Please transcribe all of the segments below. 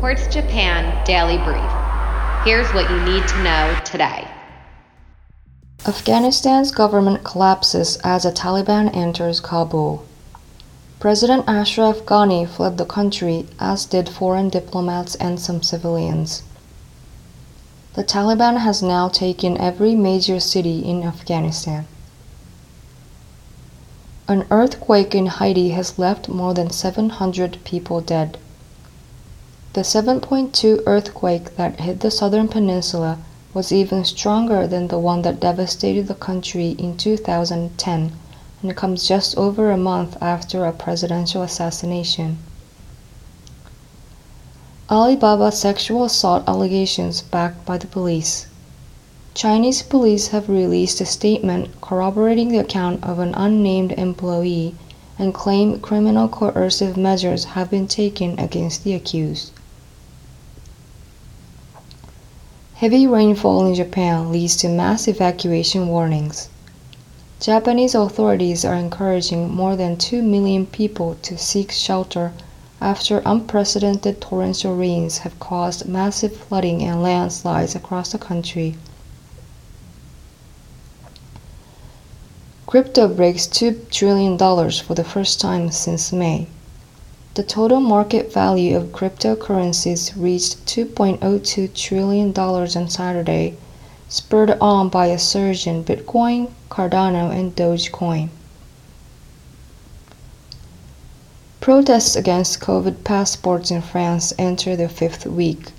Quartz Japan Daily Brief. Here's what you need to know today. Afghanistan's government collapses as the Taliban enters Kabul. President Ashraf Ghani fled the country, as did foreign diplomats and some civilians. The Taliban has now taken every major city in Afghanistan. An earthquake in Haiti has left more than 700 people dead. The 7.2 earthquake that hit the southern peninsula was even stronger than the one that devastated the country in 2010 and comes just over a month after a presidential assassination. Alibaba sexual assault allegations backed by the police. Chinese police have released a statement corroborating the account of an unnamed employee and claim criminal coercive measures have been taken against the accused. Heavy rainfall in Japan leads to mass evacuation warnings. Japanese authorities are encouraging more than 2 million people to seek shelter after unprecedented torrential rains have caused massive flooding and landslides across the country. Crypto breaks $2 trillion for the first time since May. The total market value of cryptocurrencies reached $2.02 trillion on Saturday, spurred on by a surge in Bitcoin, Cardano, and Dogecoin. Protests against COVID passports in France enter their fifth week.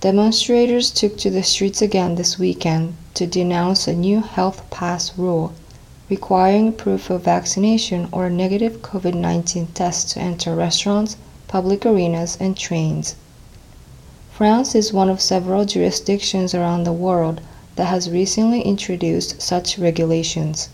Demonstrators took to the streets again this weekend to denounce a new health pass rule requiring proof of vaccination or a negative COVID 19 test to enter restaurants, public arenas, and trains. France is one of several jurisdictions around the world that has recently introduced such regulations.